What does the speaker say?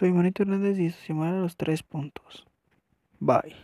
Soy Manito Hernández y esto se Los Tres Puntos. Bye.